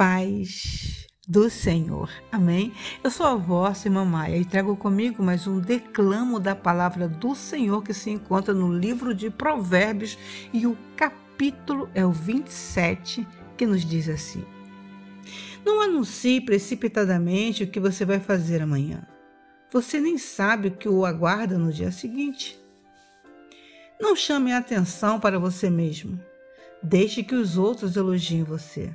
paz do Senhor. Amém? Eu sou a vossa irmã Maia e trago comigo mais um declamo da palavra do Senhor que se encontra no livro de Provérbios e o capítulo é o 27 que nos diz assim: Não anuncie precipitadamente o que você vai fazer amanhã. Você nem sabe o que o aguarda no dia seguinte. Não chame a atenção para você mesmo. Deixe que os outros elogiem você.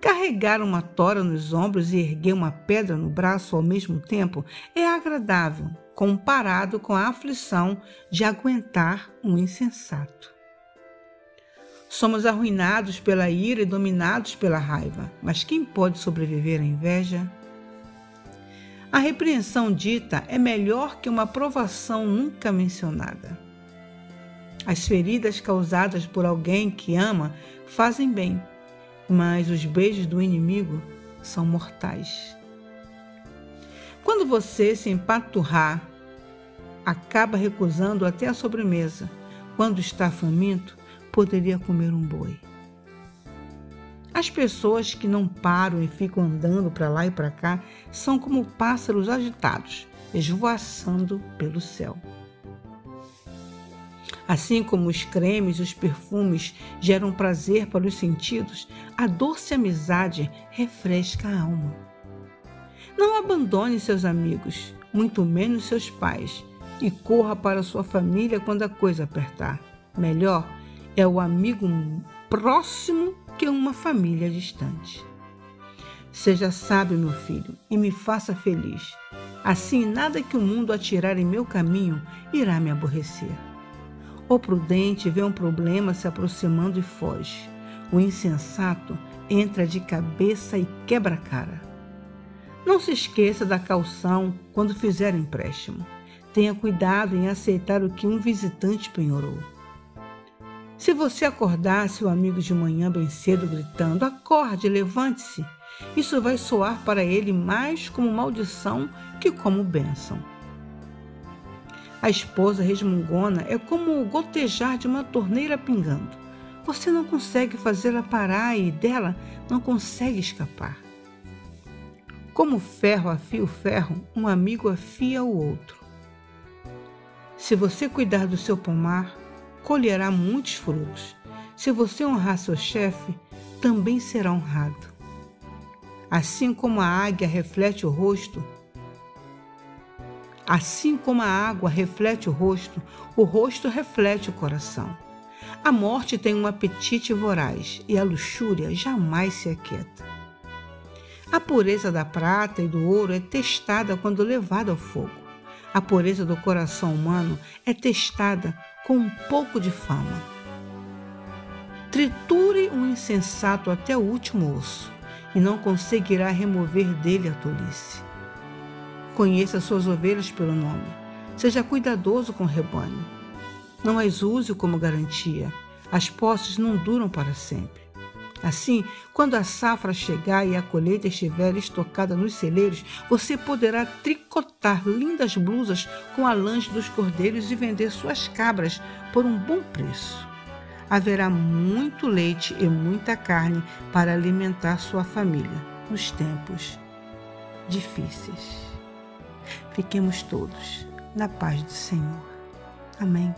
Carregar uma tora nos ombros e erguer uma pedra no braço ao mesmo tempo é agradável, comparado com a aflição de aguentar um insensato. Somos arruinados pela ira e dominados pela raiva, mas quem pode sobreviver à inveja? A repreensão dita é melhor que uma provação nunca mencionada. As feridas causadas por alguém que ama fazem bem mas os beijos do inimigo são mortais. Quando você se empaturrar, acaba recusando até a sobremesa. Quando está faminto, poderia comer um boi. As pessoas que não param e ficam andando para lá e para cá são como pássaros agitados, esvoaçando pelo céu. Assim como os cremes e os perfumes geram prazer para os sentidos, a doce amizade refresca a alma. Não abandone seus amigos, muito menos seus pais, e corra para sua família quando a coisa apertar. Melhor é o amigo próximo que uma família distante. Seja sábio, meu filho, e me faça feliz. Assim, nada que o mundo atirar em meu caminho irá me aborrecer. O prudente vê um problema se aproximando e foge. O insensato entra de cabeça e quebra a cara. Não se esqueça da calção quando fizer o empréstimo. Tenha cuidado em aceitar o que um visitante penhorou. Se você acordar seu amigo de manhã bem cedo gritando: Acorde, levante-se, isso vai soar para ele mais como maldição que como bênção. A esposa resmungona é como o gotejar de uma torneira pingando. Você não consegue fazê-la parar e dela não consegue escapar. Como ferro afia o ferro, um amigo afia o outro. Se você cuidar do seu pomar, colherá muitos frutos. Se você honrar seu chefe, também será honrado. Assim como a águia reflete o rosto, Assim como a água reflete o rosto, o rosto reflete o coração. A morte tem um apetite voraz e a luxúria jamais se aquieta. A pureza da prata e do ouro é testada quando levada ao fogo. A pureza do coração humano é testada com um pouco de fama. Triture um insensato até o último osso e não conseguirá remover dele a tolice. Conheça suas ovelhas pelo nome. Seja cuidadoso com o rebanho. Não as use como garantia. As posses não duram para sempre. Assim, quando a safra chegar e a colheita estiver estocada nos celeiros, você poderá tricotar lindas blusas com a lanche dos cordeiros e vender suas cabras por um bom preço. Haverá muito leite e muita carne para alimentar sua família nos tempos difíceis. Fiquemos todos na paz do Senhor. Amém.